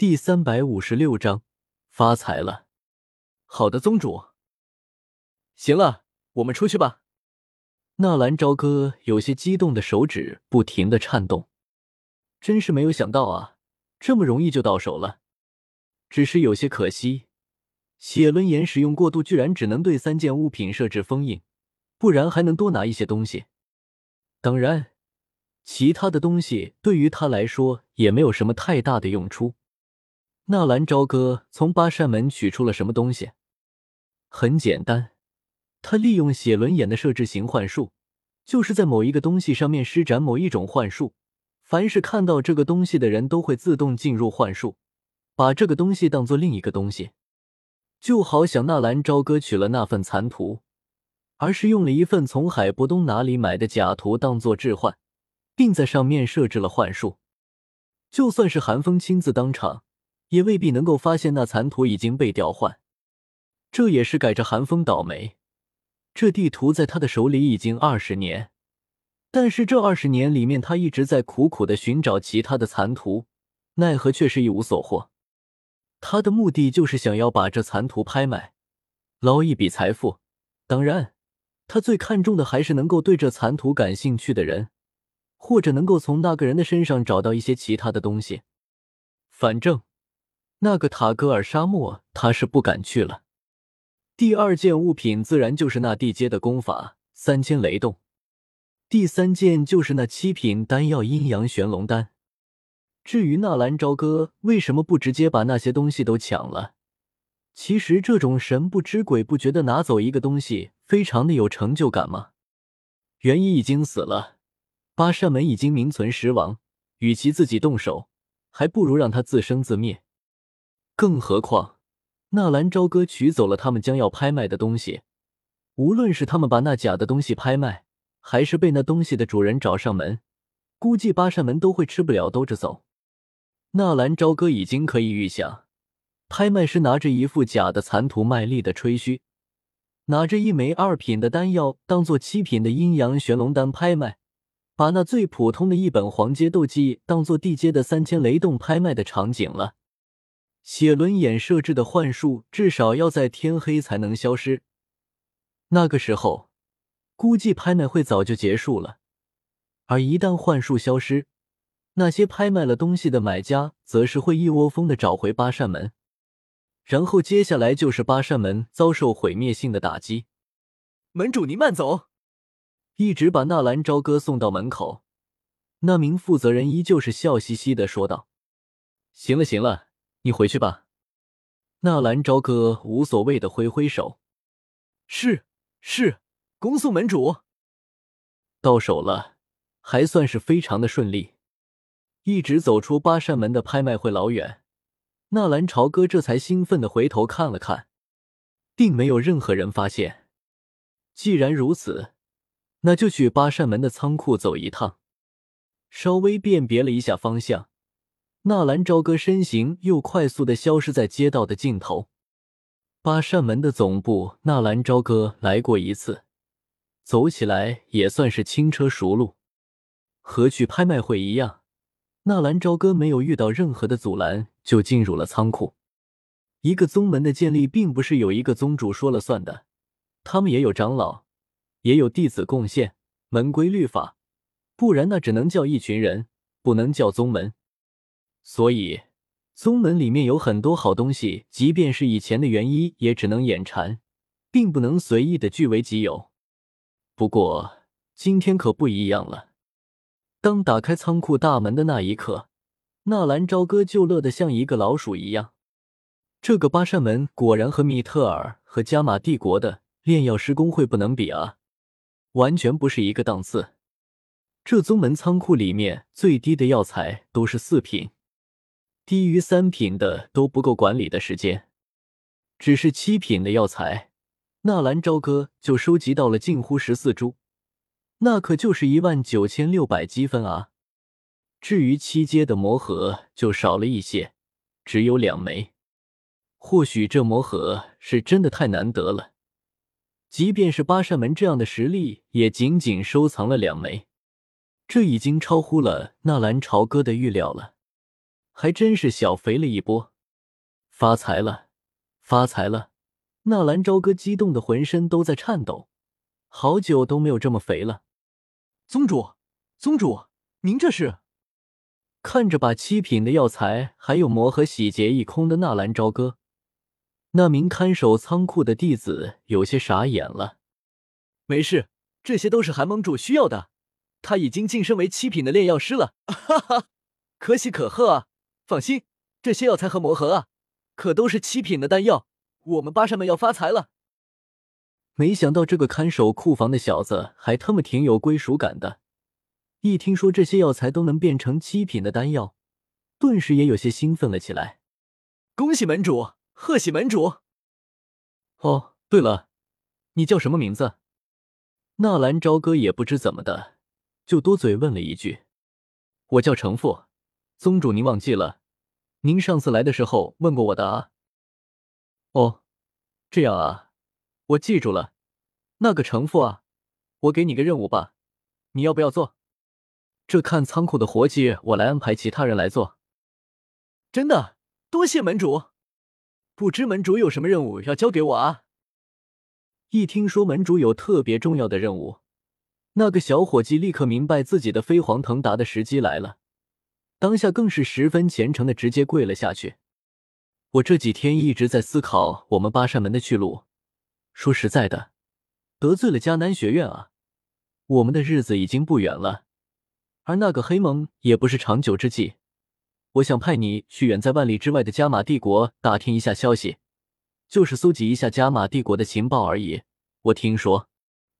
第三百五十六章发财了。好的，宗主。行了，我们出去吧。纳兰朝歌有些激动的手指不停的颤动，真是没有想到啊，这么容易就到手了。只是有些可惜，血轮眼使用过度，居然只能对三件物品设置封印，不然还能多拿一些东西。当然，其他的东西对于他来说也没有什么太大的用处。纳兰朝歌从八扇门取出了什么东西？很简单，他利用血轮眼的设置型幻术，就是在某一个东西上面施展某一种幻术，凡是看到这个东西的人都会自动进入幻术，把这个东西当做另一个东西。就好像纳兰朝歌取了那份残图，而是用了一份从海波东哪里买的假图当做置换，并在上面设置了幻术，就算是韩风亲自当场。也未必能够发现那残图已经被调换，这也是改着寒风倒霉。这地图在他的手里已经二十年，但是这二十年里面，他一直在苦苦的寻找其他的残图，奈何却是一无所获。他的目的就是想要把这残图拍卖，捞一笔财富。当然，他最看重的还是能够对这残图感兴趣的人，或者能够从那个人的身上找到一些其他的东西。反正。那个塔格尔沙漠，他是不敢去了。第二件物品自然就是那地阶的功法三千雷动，第三件就是那七品丹药阴阳玄龙丹。至于纳兰朝歌为什么不直接把那些东西都抢了？其实这种神不知鬼不觉的拿走一个东西，非常的有成就感吗？元一已经死了，八扇门已经名存实亡，与其自己动手，还不如让他自生自灭。更何况，纳兰朝歌取走了他们将要拍卖的东西，无论是他们把那假的东西拍卖，还是被那东西的主人找上门，估计八扇门都会吃不了兜着走。纳兰朝歌已经可以预想，拍卖师拿着一副假的残图卖力的吹嘘，拿着一枚二品的丹药当做七品的阴阳玄龙丹拍卖，把那最普通的一本黄阶斗技当做地阶的三千雷动拍卖的场景了。写轮眼设置的幻术至少要在天黑才能消失，那个时候估计拍卖会早就结束了。而一旦幻术消失，那些拍卖了东西的买家则是会一窝蜂的找回八扇门，然后接下来就是八扇门遭受毁灭性的打击。门主，您慢走！一直把纳兰朝歌送到门口，那名负责人依旧是笑嘻嘻的说道：“行了，行了。”你回去吧，纳兰朝歌无所谓的挥挥手，是是，恭送门主。到手了，还算是非常的顺利。一直走出八扇门的拍卖会老远，纳兰朝歌这才兴奋的回头看了看，并没有任何人发现。既然如此，那就去八扇门的仓库走一趟。稍微辨别了一下方向。纳兰朝歌身形又快速的消失在街道的尽头。八扇门的总部，纳兰朝歌来过一次，走起来也算是轻车熟路。和去拍卖会一样，纳兰朝歌没有遇到任何的阻拦，就进入了仓库。一个宗门的建立，并不是有一个宗主说了算的，他们也有长老，也有弟子贡献，门规律法，不然那只能叫一群人，不能叫宗门。所以，宗门里面有很多好东西，即便是以前的元一，也只能眼馋，并不能随意的据为己有。不过今天可不一样了。当打开仓库大门的那一刻，纳兰朝歌就乐得像一个老鼠一样。这个八扇门果然和米特尔和加玛帝国的炼药师工会不能比啊，完全不是一个档次。这宗门仓库里面最低的药材都是四品。低于三品的都不够管理的时间，只是七品的药材，纳兰朝歌就收集到了近乎十四株，那可就是一万九千六百积分啊！至于七阶的魔核就少了一些，只有两枚。或许这魔核是真的太难得了，即便是八扇门这样的实力，也仅仅收藏了两枚，这已经超乎了纳兰朝歌的预料了。还真是小肥了一波，发财了，发财了！纳兰朝歌激动的浑身都在颤抖，好久都没有这么肥了。宗主，宗主，您这是？看着把七品的药材还有魔盒洗劫一空的纳兰朝歌，那名看守仓库的弟子有些傻眼了。没事，这些都是韩盟主需要的，他已经晋升为七品的炼药师了，哈哈，可喜可贺啊！放心，这些药材和魔盒啊，可都是七品的丹药，我们巴山们要发财了。没想到这个看守库房的小子还他妈挺有归属感的。一听说这些药材都能变成七品的丹药，顿时也有些兴奋了起来。恭喜门主，贺喜门主！哦，对了，你叫什么名字？纳兰朝歌也不知怎么的，就多嘴问了一句：“我叫程父，宗主您忘记了？您上次来的时候问过我的啊。”哦，这样啊，我记住了。那个城父啊，我给你个任务吧，你要不要做？这看仓库的活计，我来安排其他人来做。真的，多谢门主。不知门主有什么任务要交给我啊？一听说门主有特别重要的任务，那个小伙计立刻明白自己的飞黄腾达的时机来了，当下更是十分虔诚的直接跪了下去。我这几天一直在思考我们八扇门的去路。说实在的，得罪了迦南学院啊，我们的日子已经不远了。而那个黑盟也不是长久之计，我想派你去远在万里之外的加玛帝国打听一下消息，就是搜集一下加玛帝国的情报而已。我听说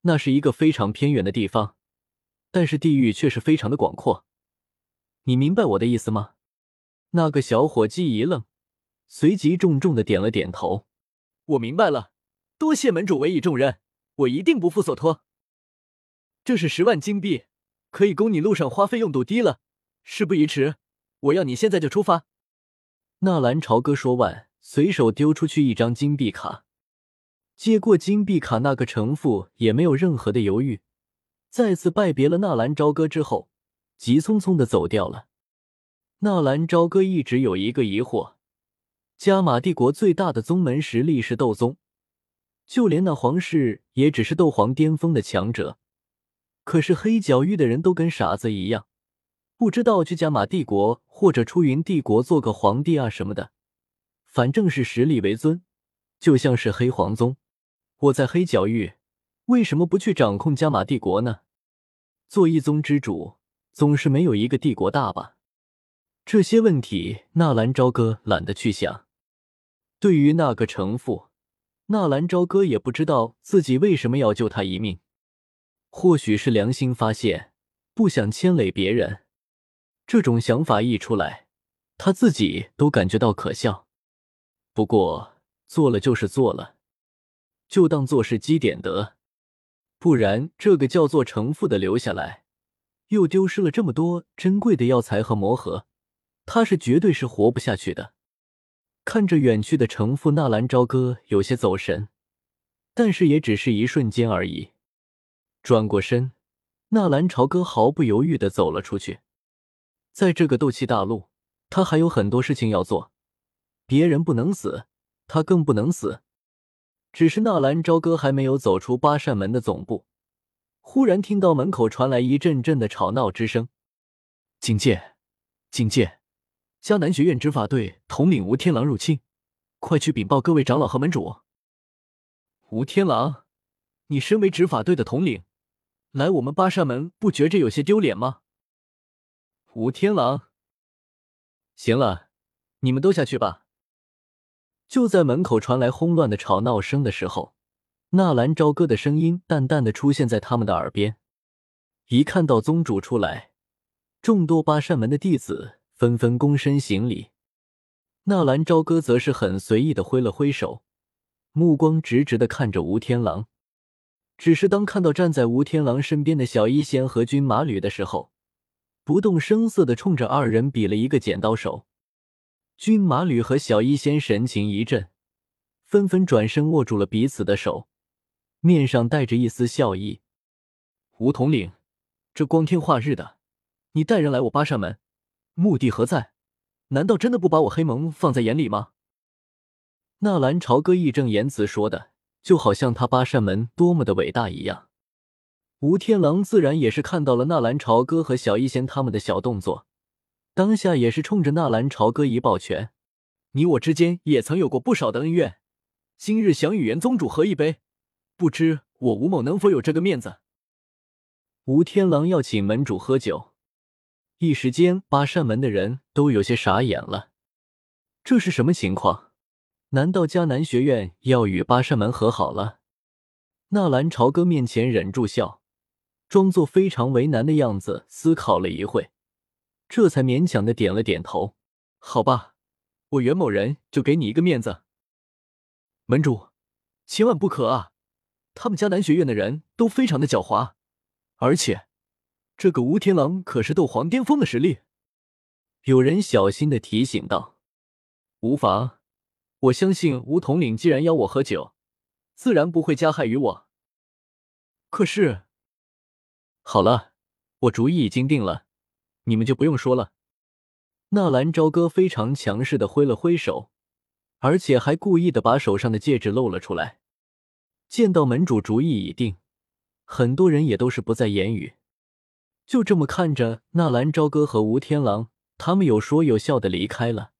那是一个非常偏远的地方，但是地域却是非常的广阔。你明白我的意思吗？那个小伙计一愣，随即重重的点了点头。我明白了，多谢门主委以重任，我一定不负所托。这是十万金币。可以供你路上花费用，度低了。事不宜迟，我要你现在就出发。纳兰朝歌说完，随手丢出去一张金币卡。接过金币卡，那个城父也没有任何的犹豫，再次拜别了纳兰朝歌之后，急匆匆的走掉了。纳兰朝歌一直有一个疑惑：加玛帝国最大的宗门实力是斗宗，就连那皇室也只是斗皇巅峰的强者。可是黑角域的人都跟傻子一样，不知道去加玛帝国或者出云帝国做个皇帝啊什么的，反正是实力为尊，就像是黑皇宗。我在黑角域，为什么不去掌控加玛帝国呢？做一宗之主，总是没有一个帝国大吧？这些问题，纳兰朝歌懒得去想。对于那个城父，纳兰朝歌也不知道自己为什么要救他一命。或许是良心发现，不想牵累别人，这种想法一出来，他自己都感觉到可笑。不过做了就是做了，就当做是积点德，不然这个叫做城父的留下来，又丢失了这么多珍贵的药材和魔盒，他是绝对是活不下去的。看着远去的程父，纳兰朝歌有些走神，但是也只是一瞬间而已。转过身，纳兰朝歌毫不犹豫的走了出去。在这个斗气大陆，他还有很多事情要做。别人不能死，他更不能死。只是纳兰朝歌还没有走出八扇门的总部，忽然听到门口传来一阵阵的吵闹之声。警戒！警戒！迦南学院执法队统领吴天狼入侵，快去禀报各位长老和门主。吴天狼，你身为执法队的统领。来我们八扇门不觉着有些丢脸吗？吴天狼，行了，你们都下去吧。就在门口传来轰乱的吵闹声的时候，纳兰朝歌的声音淡淡的出现在他们的耳边。一看到宗主出来，众多八扇门的弟子纷纷躬身行礼。纳兰朝歌则是很随意的挥了挥手，目光直直的看着吴天狼。只是当看到站在吴天狼身边的小医仙和军马吕的时候，不动声色的冲着二人比了一个剪刀手。军马吕和小医仙神情一震，纷纷转身握住了彼此的手，面上带着一丝笑意。吴统领，这光天化日的，你带人来我八扇门，目的何在？难道真的不把我黑盟放在眼里吗？纳兰朝歌义正言辞说的，就好像他八扇门多么的伟大一样。吴天狼自然也是看到了纳兰朝歌和小医仙他们的小动作，当下也是冲着纳兰朝歌一抱拳：“你我之间也曾有过不少的恩怨，今日想与元宗主喝一杯，不知我吴某能否有这个面子？”吴天狼要请门主喝酒，一时间八扇门的人都有些傻眼了，这是什么情况？难道迦南学院要与八扇门和好了？纳兰朝歌面前忍住笑。装作非常为难的样子，思考了一会，这才勉强的点了点头。好吧，我袁某人就给你一个面子。门主，千万不可啊！他们迦南学院的人都非常的狡猾，而且这个吴天狼可是斗皇巅峰的实力。有人小心的提醒道：“无妨，我相信吴统领既然邀我喝酒，自然不会加害于我。可是……”好了，我主意已经定了，你们就不用说了。纳兰朝歌非常强势的挥了挥手，而且还故意的把手上的戒指露了出来。见到门主主意已定，很多人也都是不再言语，就这么看着纳兰朝歌和吴天狼他们有说有笑的离开了。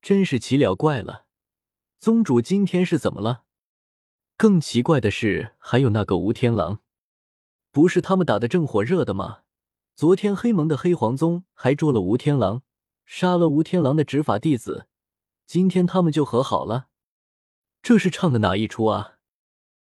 真是奇了怪了，宗主今天是怎么了？更奇怪的是，还有那个吴天狼。不是他们打的正火热的吗？昨天黑盟的黑黄宗还捉了吴天狼，杀了吴天狼的执法弟子，今天他们就和好了，这是唱的哪一出啊？